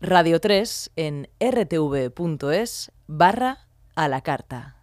Radio 3 en rtv.es barra a la carta.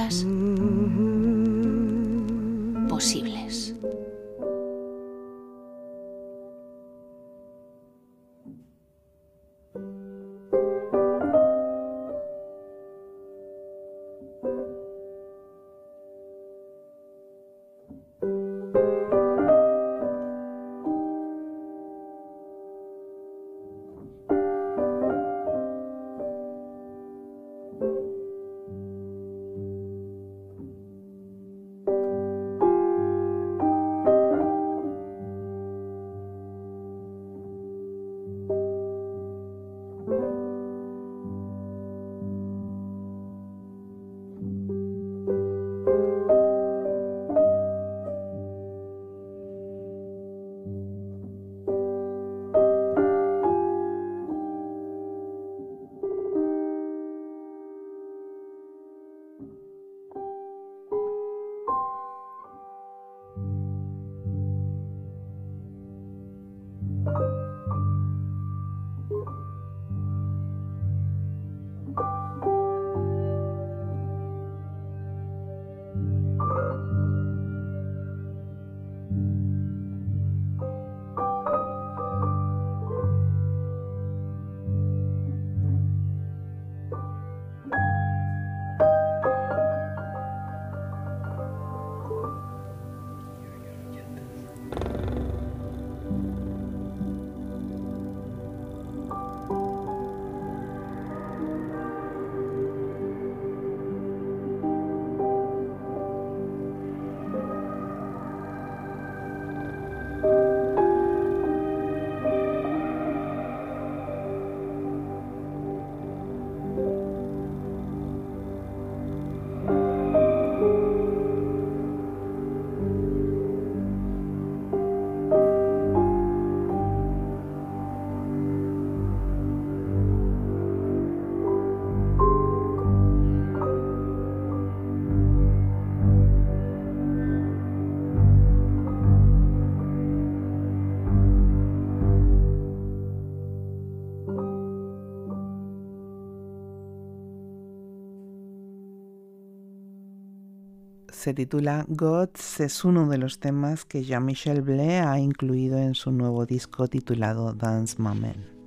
Músicas se titula Gods, es uno de los temas que Jean-Michel Blé ha incluido en su nuevo disco titulado Dance Mamen.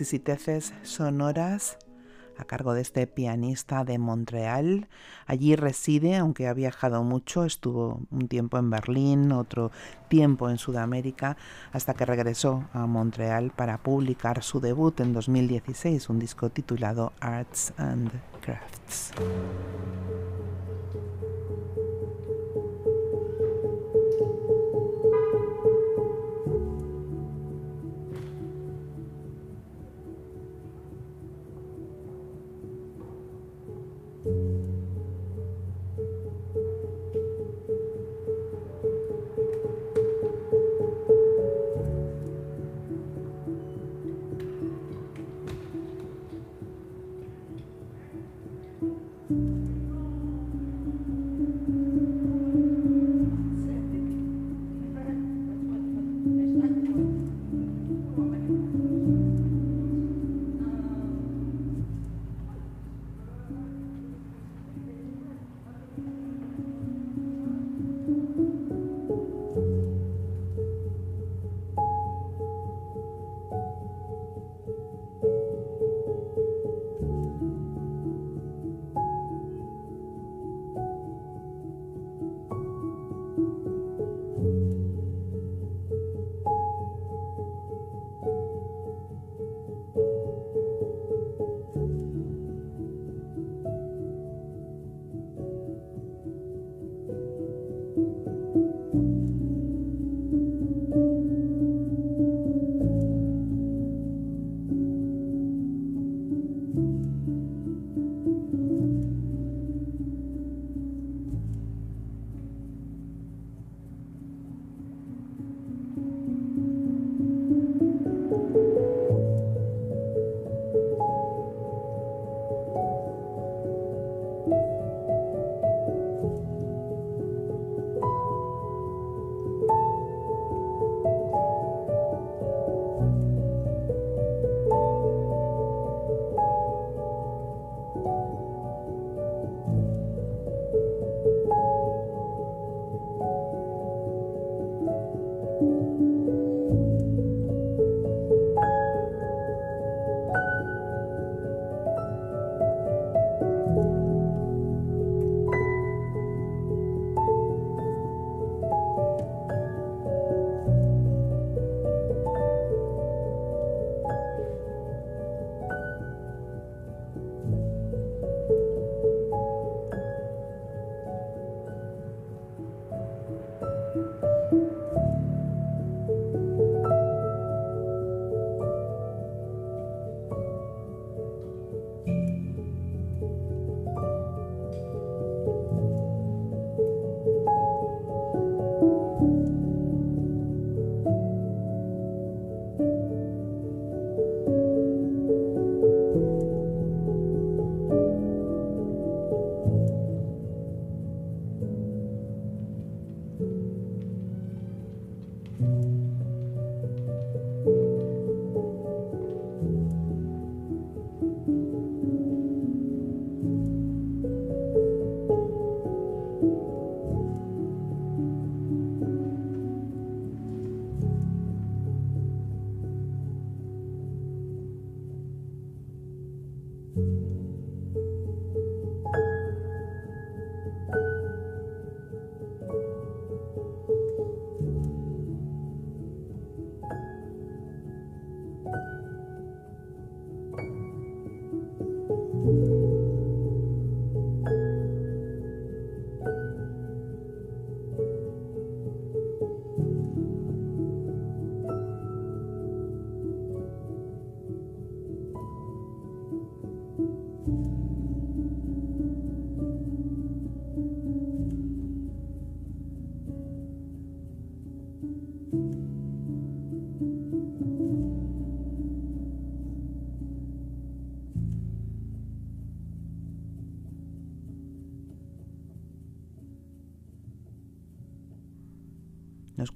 Exquisiteces sonoras a cargo de este pianista de Montreal. Allí reside, aunque ha viajado mucho, estuvo un tiempo en Berlín, otro tiempo en Sudamérica, hasta que regresó a Montreal para publicar su debut en 2016, un disco titulado Arts and Crafts.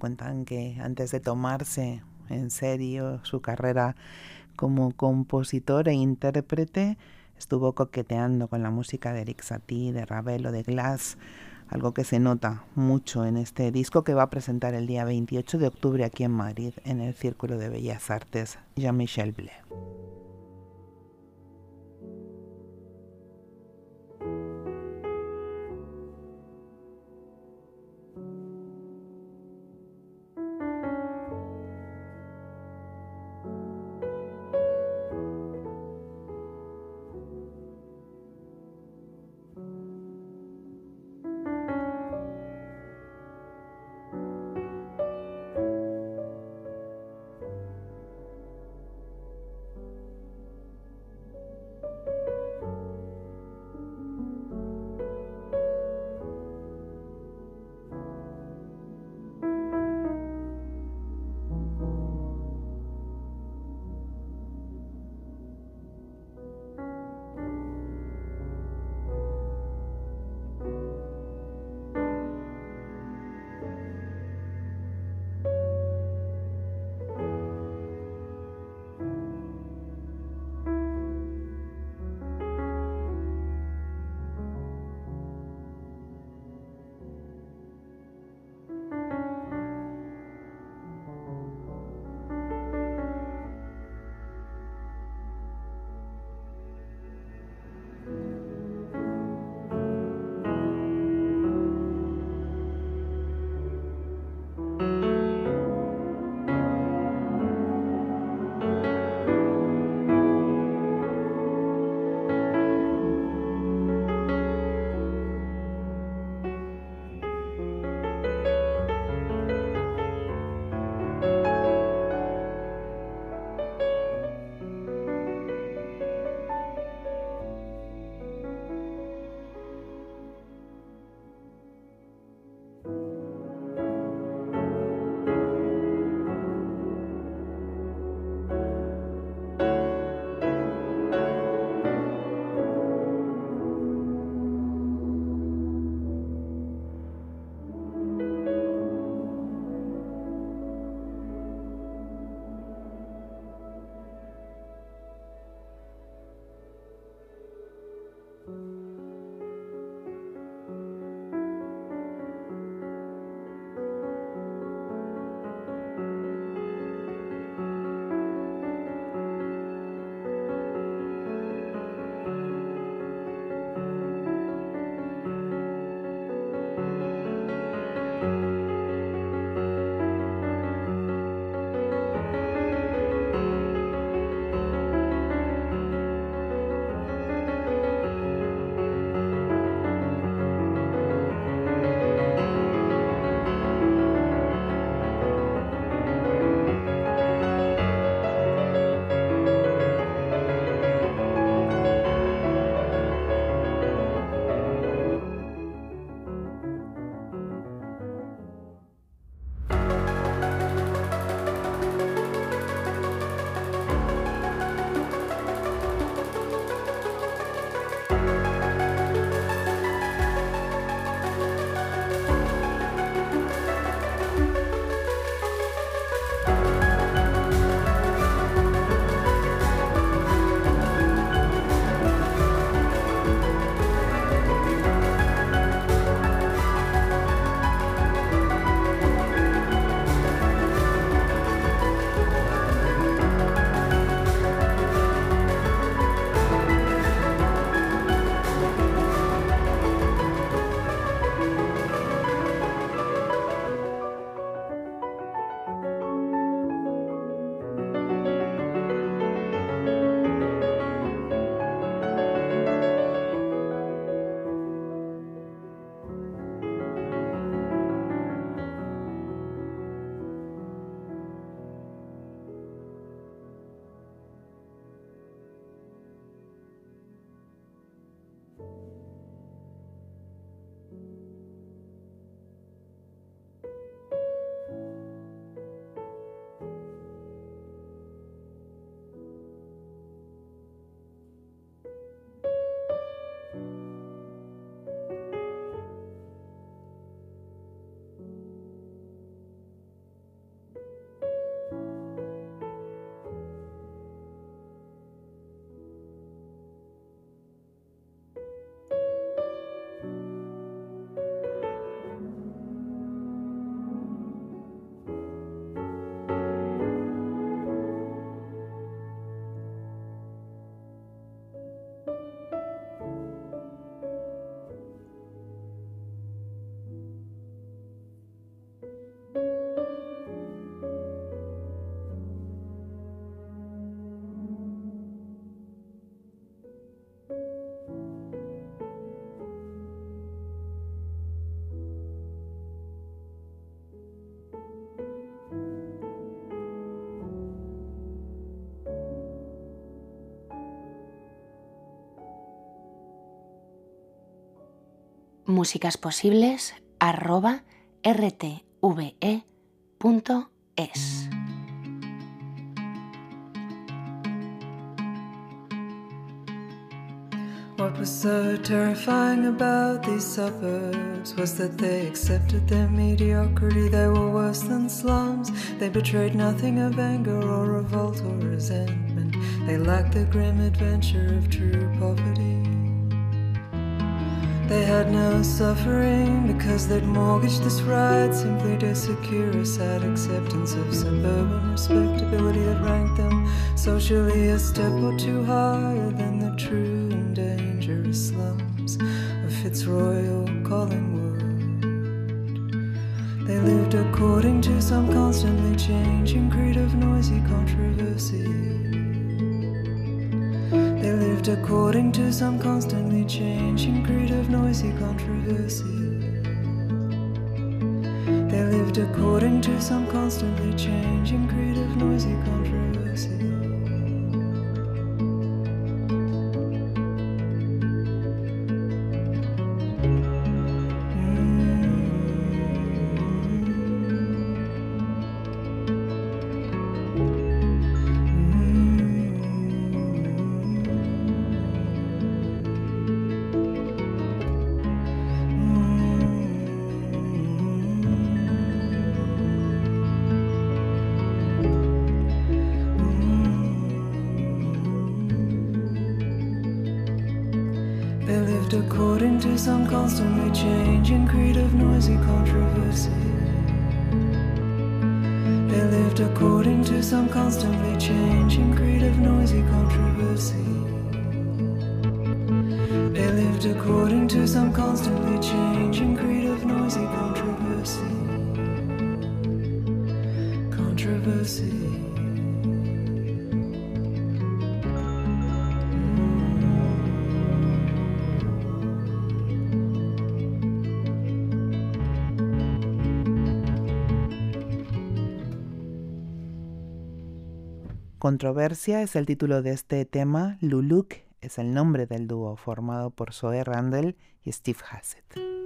Cuentan que antes de tomarse en serio su carrera como compositor e intérprete, estuvo coqueteando con la música de Eric Satie, de Ravel o de Glass, algo que se nota mucho en este disco que va a presentar el día 28 de octubre aquí en Madrid, en el Círculo de Bellas Artes, Jean-Michel Blé. Músicasposibles arroba rtve.es. What was so terrifying about these suburbs was that they accepted their mediocrity. They were worse than slums. They betrayed nothing of anger or revolt or resentment. They lacked the grim adventure of true poverty. They had no suffering because they'd mortgaged this right simply to secure a sad acceptance of suburban respectability that ranked them socially a step or two higher than the true and dangerous slums of Fitzroy or Collingwood. They lived according to some constantly changing creed of noisy controversy. Lived according to some constantly changing creed of noisy controversy. They lived according to some constantly changing creed of noisy controversy. Lived according to some constantly changing creed of noisy controversy. They lived according to some constantly changing creed of noisy controversy. They lived according to some constantly changing creed of noisy controversy. Controversy. Controversia es el título de este tema. Luluk es el nombre del dúo formado por Zoe Randall y Steve Hassett.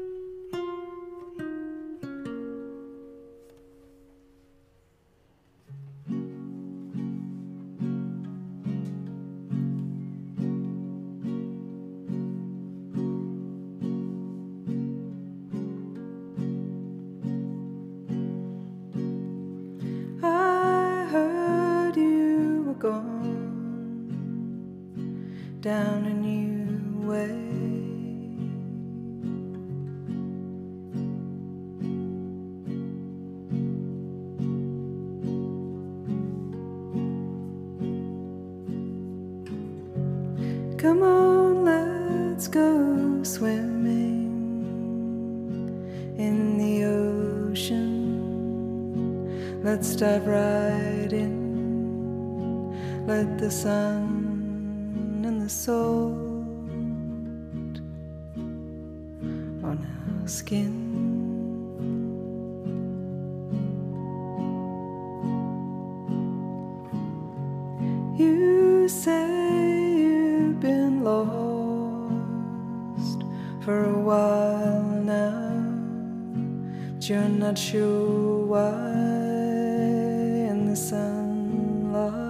On our skin. You say you've been lost for a while now, but you're not sure why. And the sunlight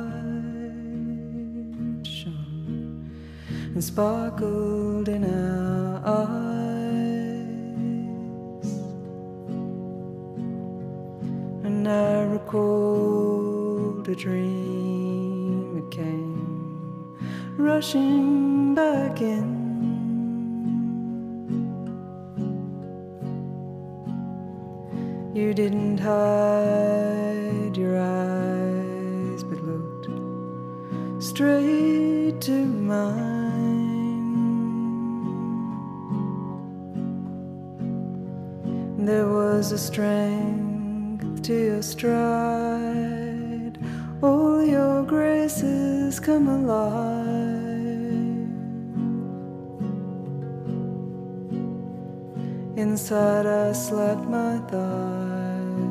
shone and sparkled in our eyes. Rushing back in. You didn't hide your eyes, but looked straight to mine. There was a strength to your stride, all your graces come alive. Inside I slapped my thigh.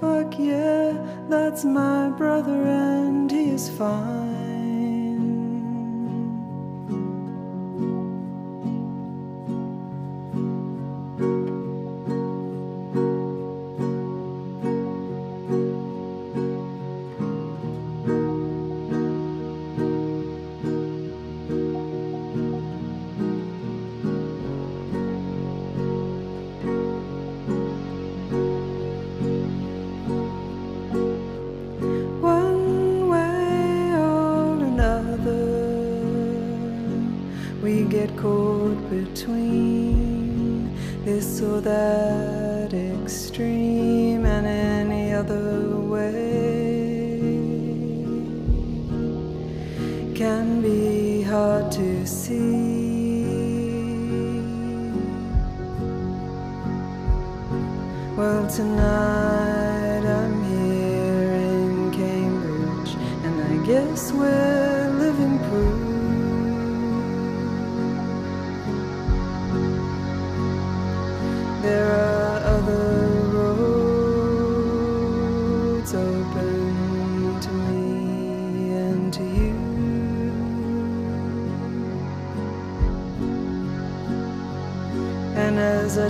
Fuck yeah, that's my brother and he is fine. Caught between this or that extreme and any other way can be hard to see. Well, tonight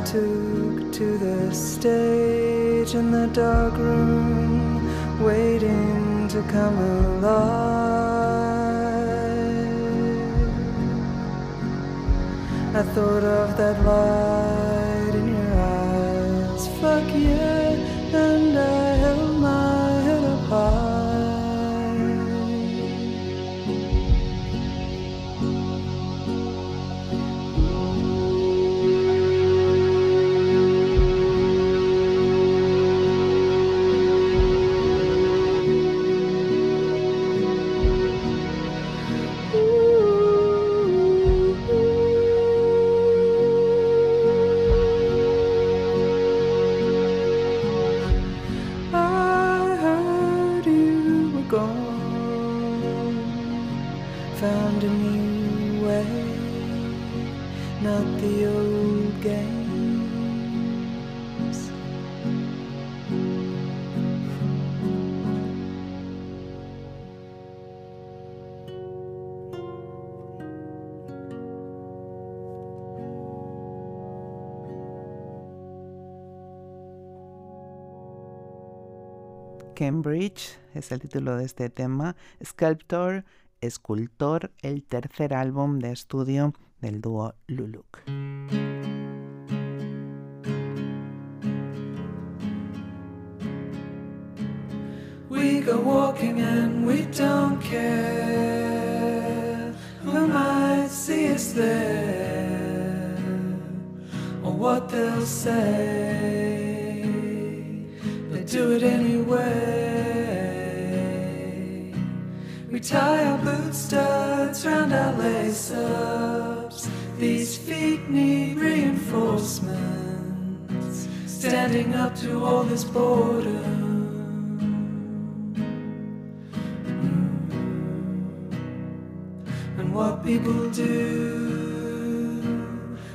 took to the stage in the dark room, waiting to come alive, I thought of that light the old. Cambridge es el título de este tema. Sculptor, Escultor, el tercer álbum de estudio del dúo Luluc. We go walking and we don't care who might see us there or what they'll say. They do it anyway. We tie our boot studs round our lace ups. These feet need reinforcements. Standing up to all this boredom. and what people do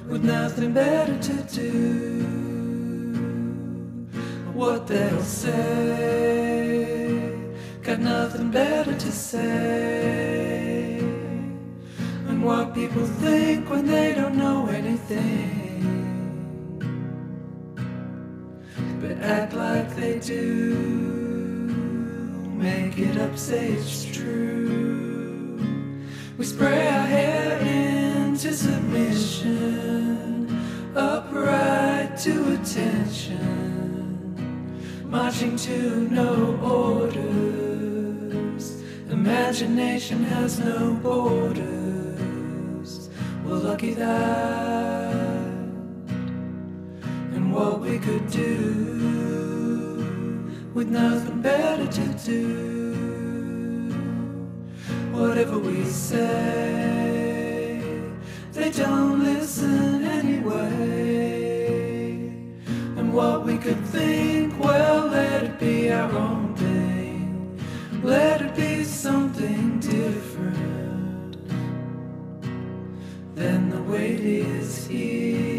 with nothing better to do. What they'll say, got nothing better to say. What people think when they don't know anything, but act like they do. Make it up, say it's true. We spray our hair into submission, upright to attention, marching to no orders. Imagination has no borders. Lucky that, and what we could do with nothing better to do whatever we say. They don't listen anyway. And what we could think, well, let it be our own thing. Let it be something different than is here.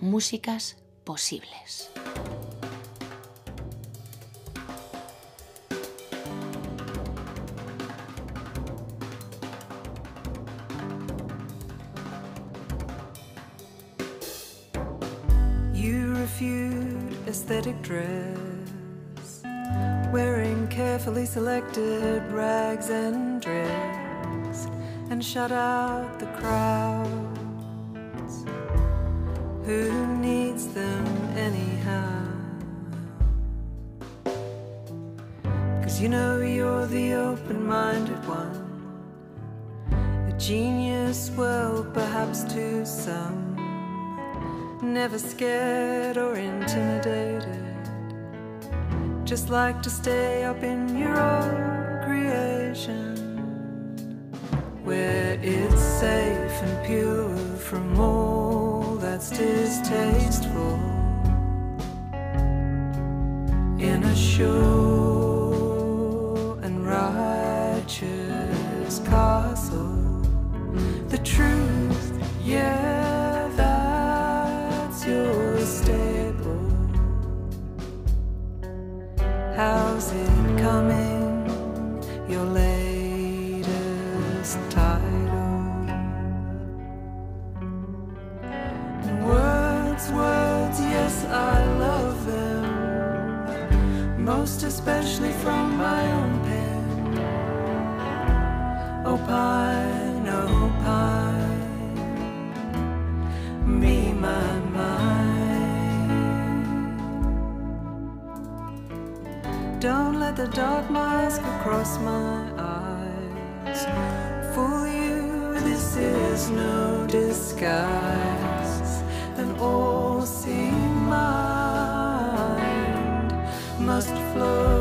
Músicas posibles. You refute aesthetic dress, wearing carefully selected rags and dreads, and shut out the crowds. Who needs them anyhow? Cause you know you're the open minded one. A genius, well, perhaps to some never scared or intimidated. Just like to stay up in your own it's safe and pure from all that's distasteful. In a sure and righteous castle, the truth, yeah, Don't let the dark mask across my eyes fool you. This is no disguise. An all-seeing mind must float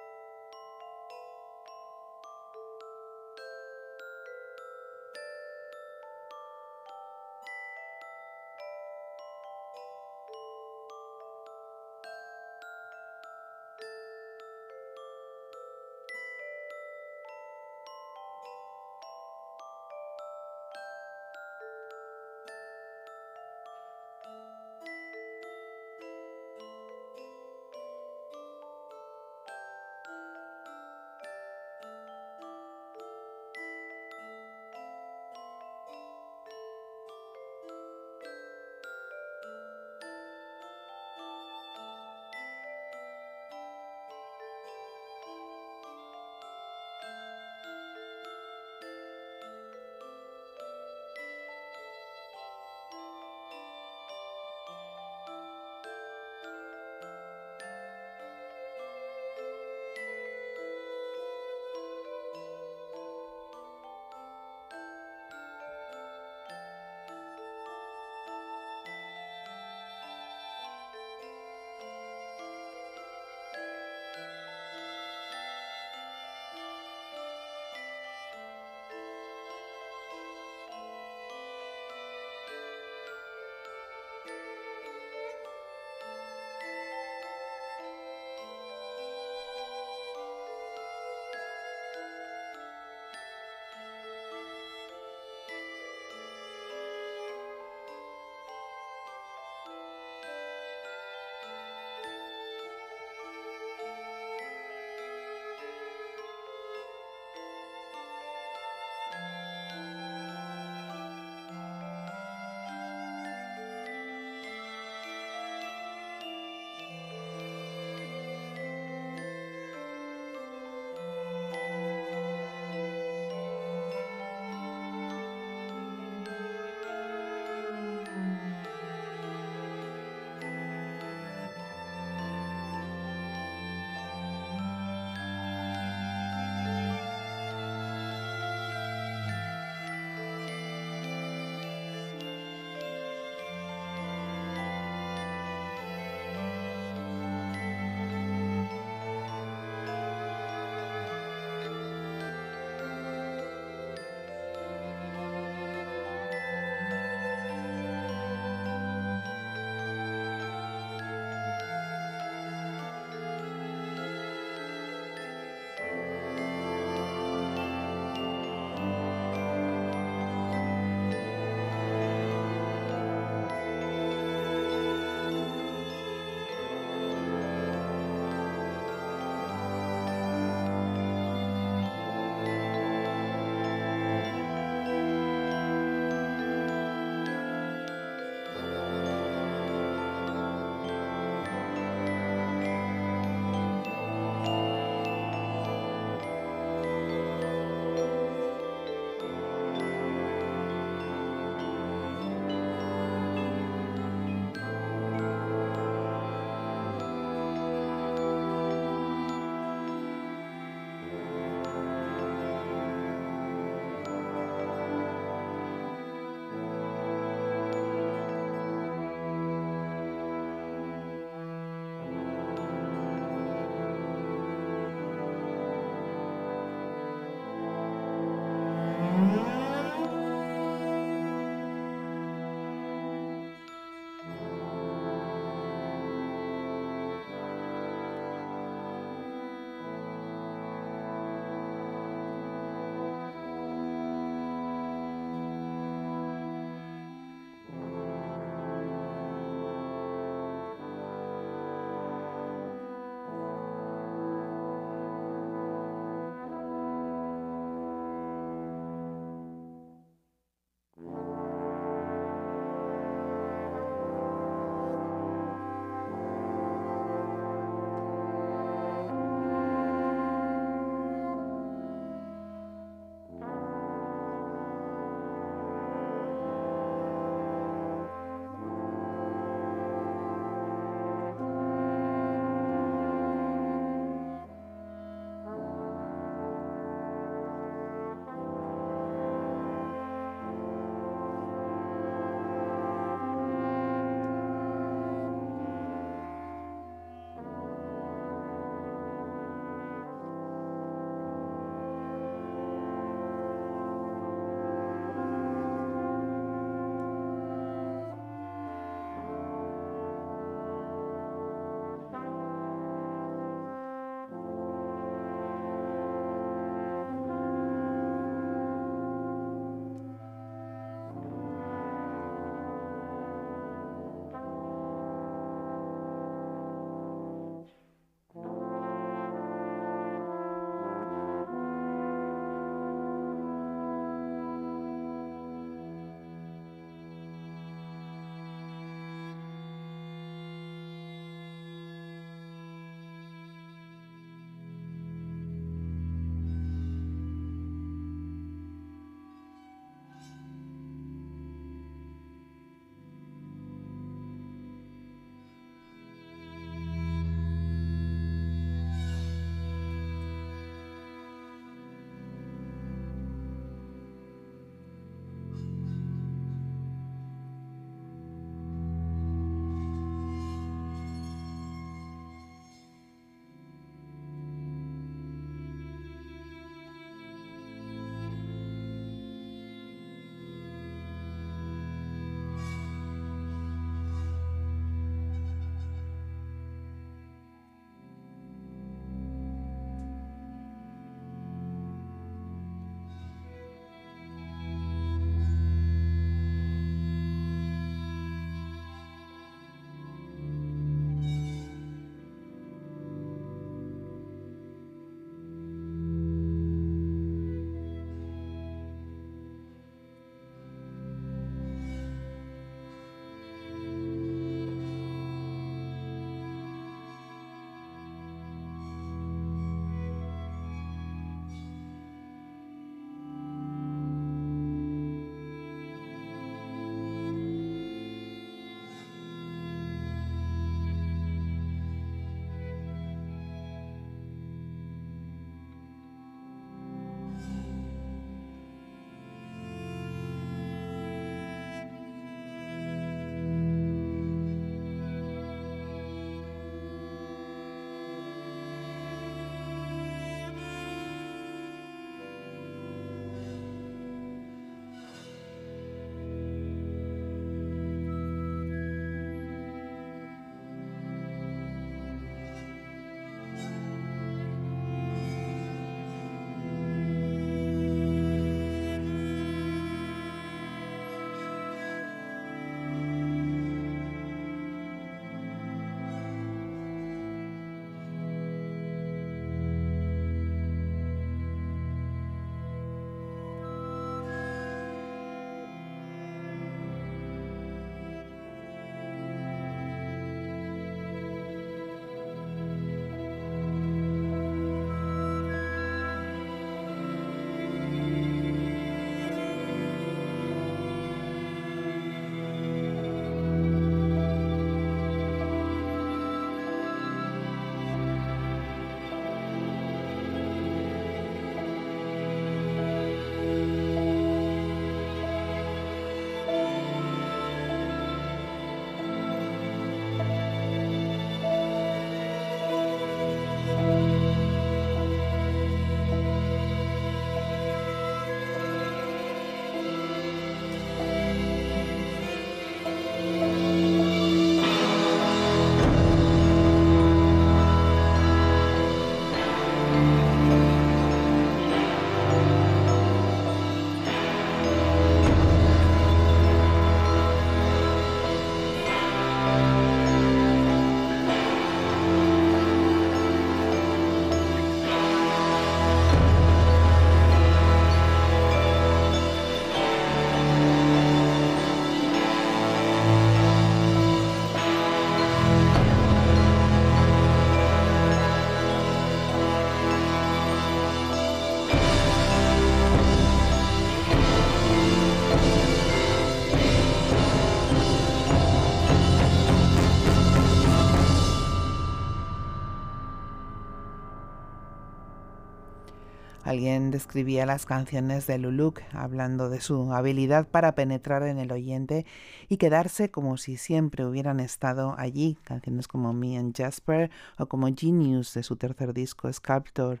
Alguien describía las canciones de Luluk hablando de su habilidad para penetrar en el oyente y quedarse como si siempre hubieran estado allí. Canciones como Me and Jasper o como Genius de su tercer disco Sculptor.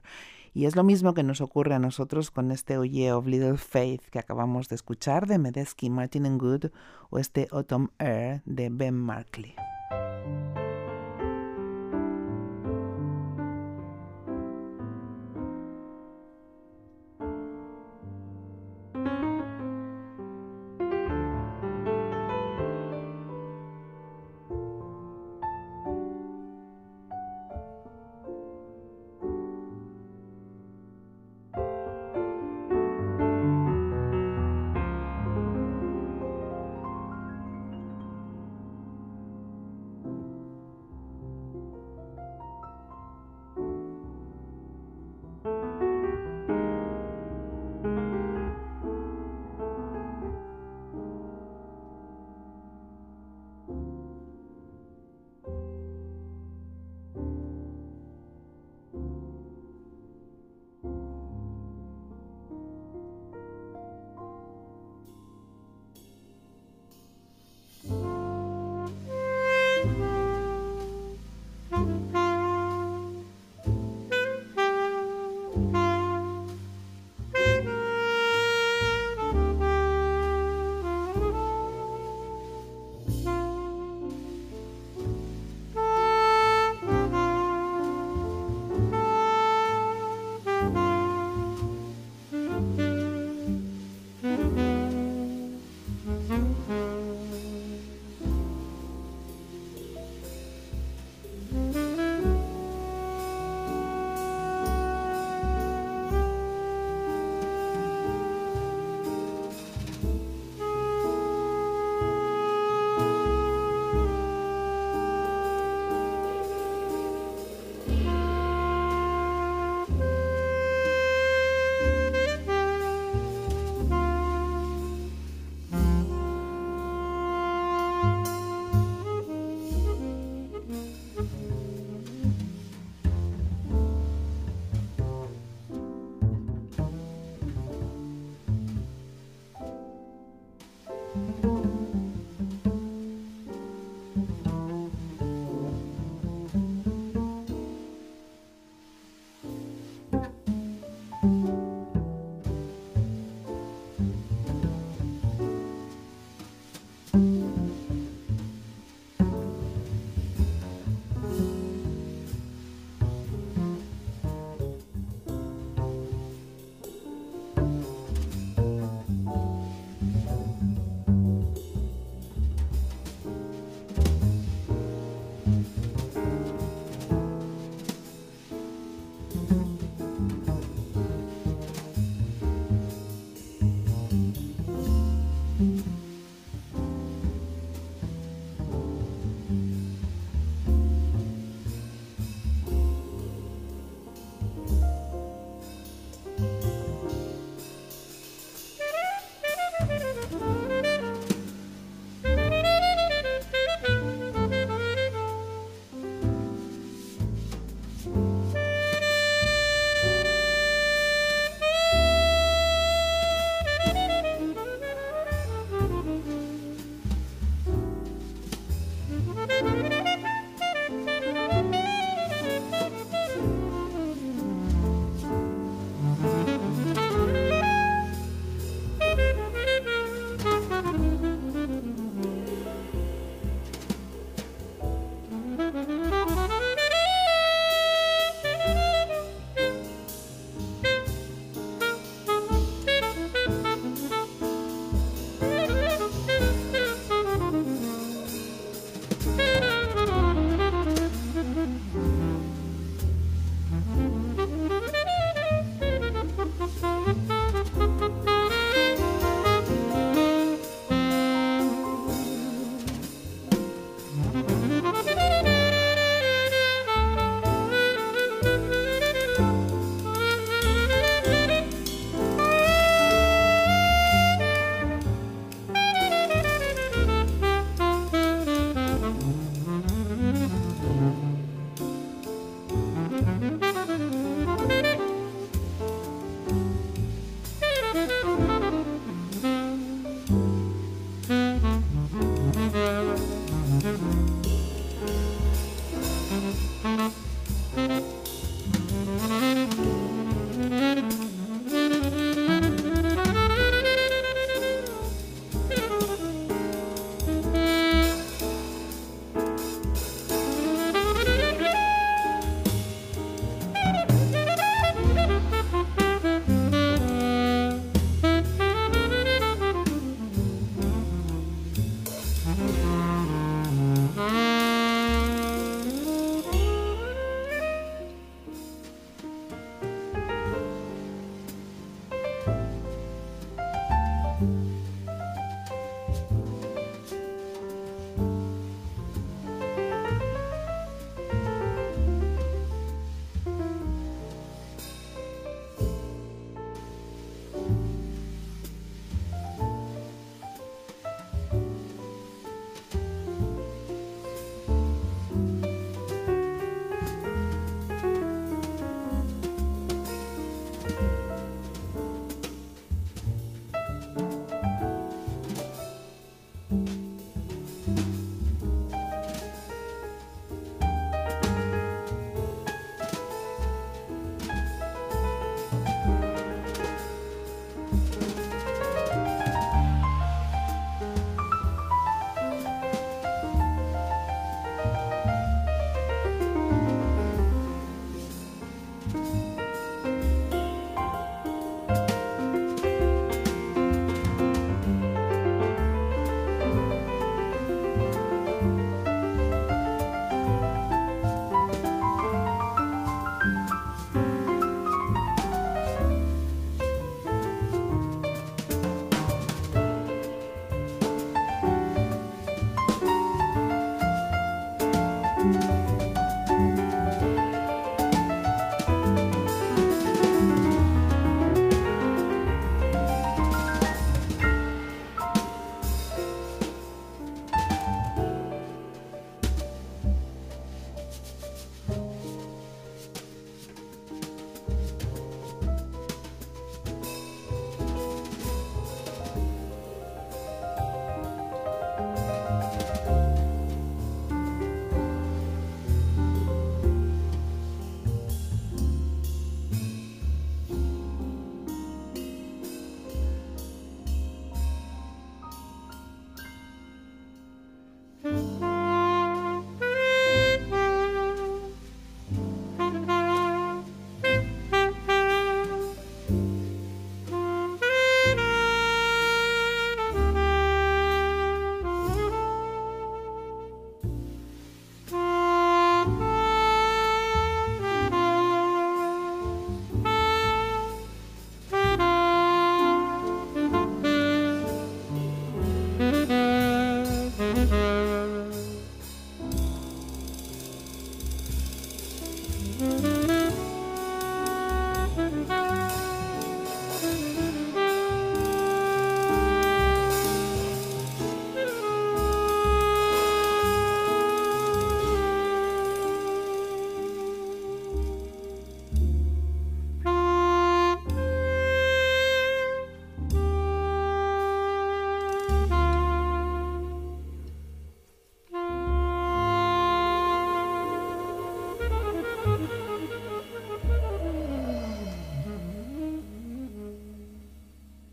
Y es lo mismo que nos ocurre a nosotros con este Oye of Little Faith que acabamos de escuchar de Medesky, Martin and Good o este Autumn Air de Ben Markley.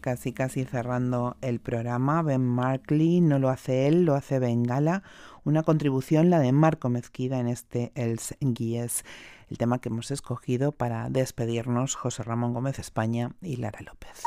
Casi casi cerrando el programa. Ben Markley no lo hace él, lo hace Bengala. Una contribución, la de Marco Mezquida en este Els Guíes, el tema que hemos escogido para despedirnos José Ramón Gómez España y Lara López.